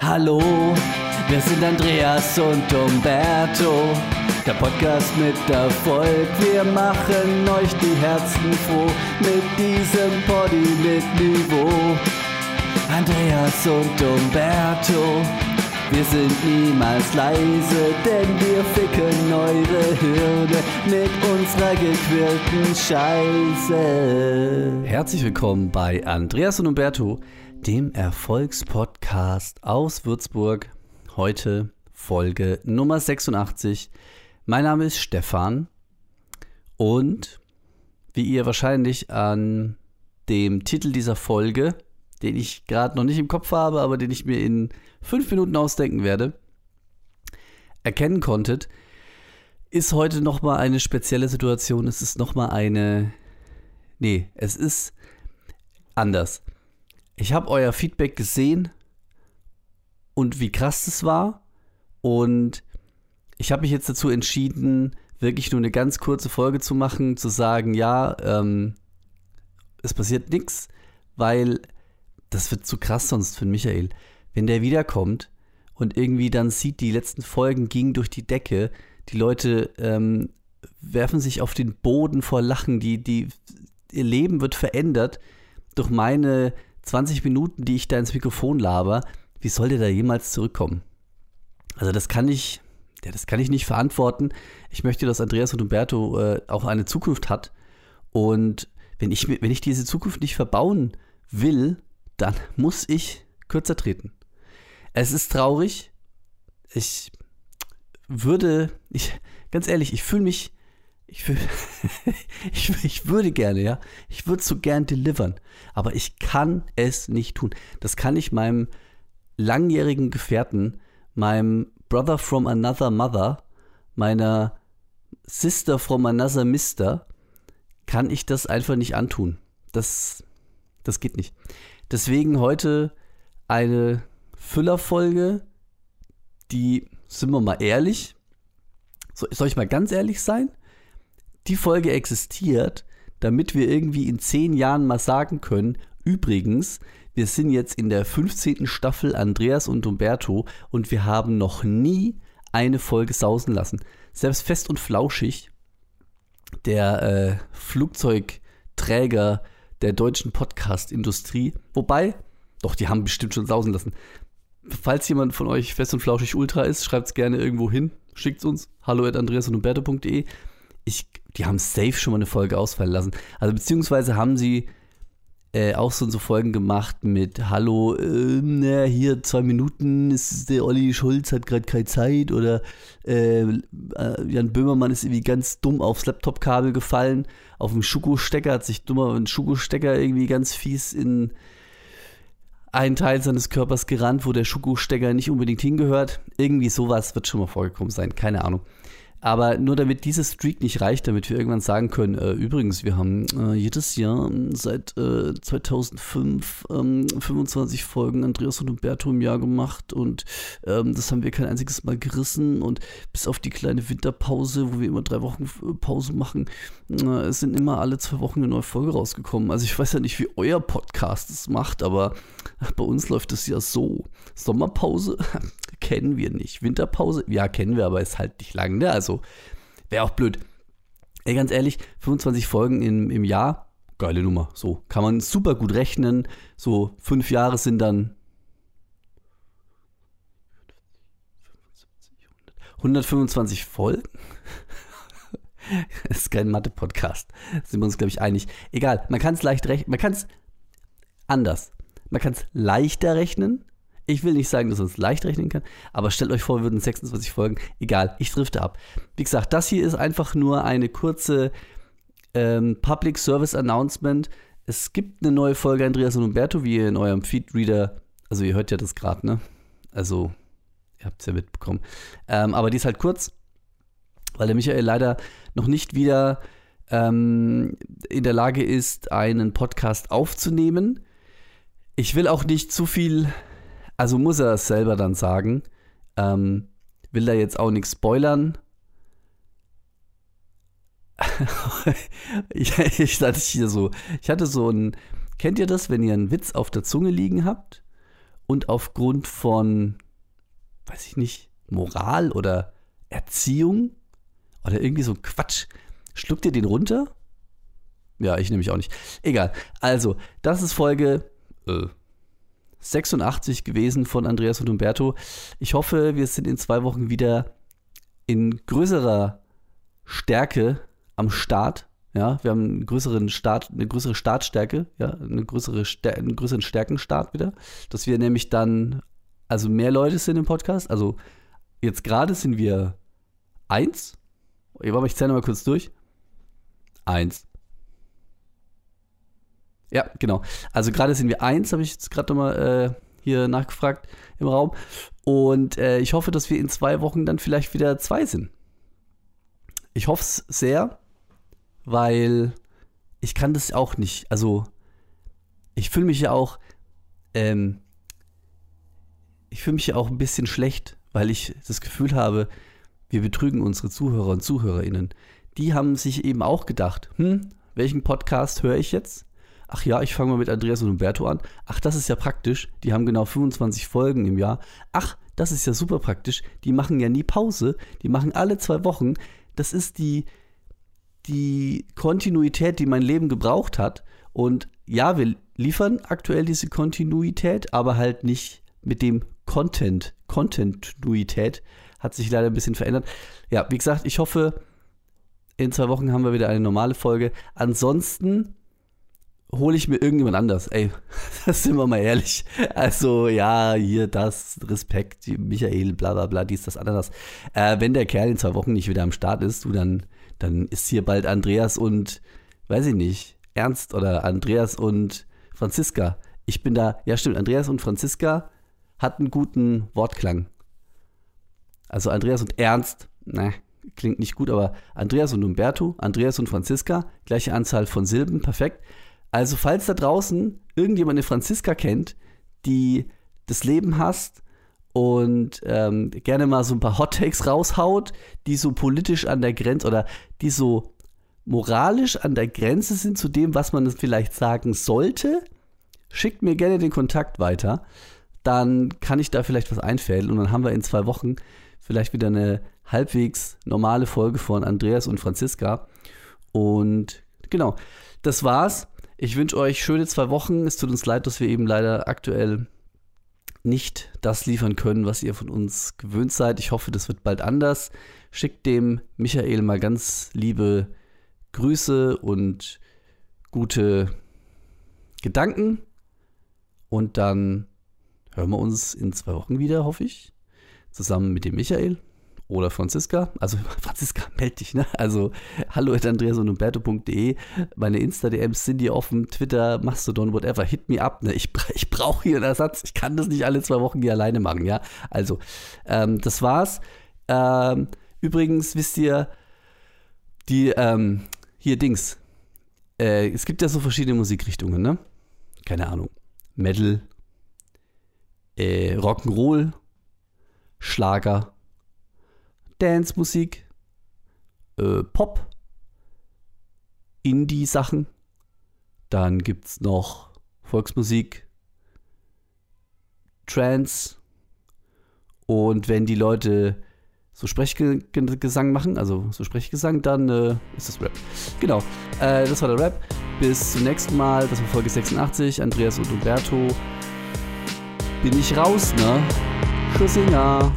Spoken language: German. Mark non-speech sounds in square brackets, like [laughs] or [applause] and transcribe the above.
Hallo, wir sind Andreas und Umberto. Der Podcast mit Erfolg, wir machen euch die Herzen froh mit diesem Poddy mit Niveau. Andreas und Umberto, wir sind niemals leise, denn wir ficken eure Hirne mit unserer gequirlten Scheiße. Herzlich willkommen bei Andreas und Umberto, dem Erfolgspodcast aus Würzburg. Heute Folge Nummer 86. Mein Name ist Stefan und wie ihr wahrscheinlich an dem Titel dieser Folge, den ich gerade noch nicht im Kopf habe, aber den ich mir in fünf Minuten ausdenken werde, erkennen konntet, ist heute nochmal eine spezielle Situation. Es ist nochmal eine. Nee, es ist anders. Ich habe euer Feedback gesehen und wie krass es war. Und ich habe mich jetzt dazu entschieden, wirklich nur eine ganz kurze Folge zu machen, zu sagen, ja, ähm, es passiert nichts, weil das wird zu krass sonst für Michael. Wenn der wiederkommt und irgendwie dann sieht, die letzten Folgen gingen durch die Decke, die Leute ähm, werfen sich auf den Boden vor Lachen, die, die, ihr Leben wird verändert durch meine 20 Minuten, die ich da ins Mikrofon laber, wie soll der da jemals zurückkommen? Also das kann ich, ja, das kann ich nicht verantworten. Ich möchte, dass Andreas und Umberto äh, auch eine Zukunft hat. Und wenn ich, wenn ich diese Zukunft nicht verbauen will, dann [laughs] muss ich kürzer treten. Es ist traurig. Ich würde, ich, ganz ehrlich, ich fühle mich ich, will, [laughs] ich, ich, würde gerne, ja. Ich würde so gern delivern. Aber ich kann es nicht tun. Das kann ich meinem langjährigen Gefährten, meinem Brother from another mother, meiner Sister from another mister, kann ich das einfach nicht antun. Das, das geht nicht. Deswegen heute eine Füllerfolge, die, sind wir mal ehrlich, soll ich mal ganz ehrlich sein? Die Folge existiert, damit wir irgendwie in zehn Jahren mal sagen können, übrigens, wir sind jetzt in der 15. Staffel Andreas und Umberto und wir haben noch nie eine Folge sausen lassen. Selbst fest und flauschig, der äh, Flugzeugträger der deutschen Podcast-Industrie, wobei, doch, die haben bestimmt schon sausen lassen. Falls jemand von euch fest und flauschig Ultra ist, schreibt es gerne irgendwo hin, schickt es uns. Hallo at andreas und umberto.de ich, die haben safe schon mal eine Folge ausfallen lassen. Also beziehungsweise haben sie äh, auch so, so Folgen gemacht mit Hallo, äh, na, hier zwei Minuten, ist der Olli Schulz hat gerade keine Zeit oder äh, äh, Jan Böhmermann ist irgendwie ganz dumm aufs Laptop-Kabel gefallen, auf dem Schuko-Stecker hat sich dummer ein Schuko-Stecker irgendwie ganz fies in einen Teil seines Körpers gerannt, wo der Schuko-Stecker nicht unbedingt hingehört. Irgendwie sowas wird schon mal vorgekommen sein, keine Ahnung. Aber nur damit diese Streak nicht reicht, damit wir irgendwann sagen können, äh, übrigens, wir haben äh, jedes Jahr seit äh, 2005 ähm, 25 Folgen Andreas und Umberto im Jahr gemacht und ähm, das haben wir kein einziges Mal gerissen und bis auf die kleine Winterpause, wo wir immer drei Wochen äh, Pause machen, äh, es sind immer alle zwei Wochen eine neue Folge rausgekommen. Also ich weiß ja nicht, wie euer Podcast es macht, aber bei uns läuft es ja so. Sommerpause [laughs] kennen wir nicht. Winterpause, ja, kennen wir, aber ist halt nicht lang, ne? Also wäre auch blöd. Ey, ganz ehrlich, 25 Folgen im, im Jahr, geile Nummer. So, kann man super gut rechnen. So, fünf Jahre sind dann 125 Folgen. das [laughs] ist kein Mathe-Podcast. Sind wir uns, glaube ich, einig. Egal, man kann es leicht rechnen. Man kann es anders. Man kann es leichter rechnen ich will nicht sagen, dass man es leicht rechnen kann, aber stellt euch vor, wir würden 26 Folgen. Egal, ich drifte ab. Wie gesagt, das hier ist einfach nur eine kurze ähm, Public Service Announcement. Es gibt eine neue Folge Andreas und Umberto, wie ihr in eurem Feedreader, also ihr hört ja das gerade, ne? Also, ihr habt es ja mitbekommen. Ähm, aber die ist halt kurz, weil der Michael leider noch nicht wieder ähm, in der Lage ist, einen Podcast aufzunehmen. Ich will auch nicht zu viel also muss er es selber dann sagen. Ähm, will da jetzt auch nichts spoilern. [laughs] ich, ich, hatte hier so, ich hatte so ein, kennt ihr das, wenn ihr einen Witz auf der Zunge liegen habt und aufgrund von, weiß ich nicht, Moral oder Erziehung oder irgendwie so Quatsch, schluckt ihr den runter? Ja, ich nehme mich auch nicht. Egal. Also, das ist Folge äh, 86 gewesen von Andreas und Umberto. Ich hoffe, wir sind in zwei Wochen wieder in größerer Stärke am Start. Ja, wir haben einen größeren Start, eine größere Startstärke, ja, eine größere Stär einen größeren Stärkenstart wieder, dass wir nämlich dann, also mehr Leute sind im Podcast. Also jetzt gerade sind wir eins. Ich zähle mal kurz durch. Eins. Ja, genau. Also gerade sind wir eins, habe ich jetzt gerade nochmal äh, hier nachgefragt im Raum. Und äh, ich hoffe, dass wir in zwei Wochen dann vielleicht wieder zwei sind. Ich hoffe es sehr, weil ich kann das auch nicht. Also ich fühle mich ja auch, ähm, ich fühle mich ja auch ein bisschen schlecht, weil ich das Gefühl habe, wir betrügen unsere Zuhörer und Zuhörerinnen. Die haben sich eben auch gedacht, hm, welchen Podcast höre ich jetzt? Ach ja, ich fange mal mit Andreas und Umberto an. Ach, das ist ja praktisch. Die haben genau 25 Folgen im Jahr. Ach, das ist ja super praktisch. Die machen ja nie Pause. Die machen alle zwei Wochen. Das ist die, die Kontinuität, die mein Leben gebraucht hat. Und ja, wir liefern aktuell diese Kontinuität, aber halt nicht mit dem Content. Contentuität hat sich leider ein bisschen verändert. Ja, wie gesagt, ich hoffe, in zwei Wochen haben wir wieder eine normale Folge. Ansonsten hole ich mir irgendjemand anders. Ey, [laughs] das sind wir mal ehrlich. Also, ja, hier das, Respekt, Michael, bla bla bla, dies, das, anderes. Äh, wenn der Kerl in zwei Wochen nicht wieder am Start ist, du, dann, dann ist hier bald Andreas und, weiß ich nicht, Ernst oder Andreas und Franziska. Ich bin da, ja stimmt, Andreas und Franziska hat einen guten Wortklang. Also Andreas und Ernst, ne, klingt nicht gut, aber Andreas und Umberto, Andreas und Franziska, gleiche Anzahl von Silben, perfekt. Also, falls da draußen irgendjemand eine Franziska kennt, die das Leben hasst und ähm, gerne mal so ein paar Hot Takes raushaut, die so politisch an der Grenze oder die so moralisch an der Grenze sind zu dem, was man vielleicht sagen sollte, schickt mir gerne den Kontakt weiter. Dann kann ich da vielleicht was einfällen und dann haben wir in zwei Wochen vielleicht wieder eine halbwegs normale Folge von Andreas und Franziska. Und genau, das war's. Ich wünsche euch schöne zwei Wochen. Es tut uns leid, dass wir eben leider aktuell nicht das liefern können, was ihr von uns gewöhnt seid. Ich hoffe, das wird bald anders. Schickt dem Michael mal ganz liebe Grüße und gute Gedanken. Und dann hören wir uns in zwei Wochen wieder, hoffe ich. Zusammen mit dem Michael oder Franziska. Also [laughs] Franziska, melde dich, ne? Also hallo at andreas und umberto.de. Meine Insta-DMs sind hier offen, Twitter, Mastodon, whatever. Hit me up, ne? Ich, ich brauche hier einen Ersatz. Ich kann das nicht alle zwei Wochen hier alleine machen, ja? Also, ähm, das war's. Ähm, übrigens, wisst ihr, die, ähm, hier Dings. Äh, es gibt ja so verschiedene Musikrichtungen, ne? Keine Ahnung. Metal, äh, Rock'n'Roll, Schlager, Dance-Musik, äh, Pop, Indie-Sachen. Dann gibt es noch Volksmusik, Trance. Und wenn die Leute so Sprechgesang machen, also so Sprechgesang, dann äh, ist das Rap. Genau, äh, das war der Rap. Bis zum nächsten Mal. Das war Folge 86. Andreas und Umberto. Bin ich raus, ne? Tschüssinger.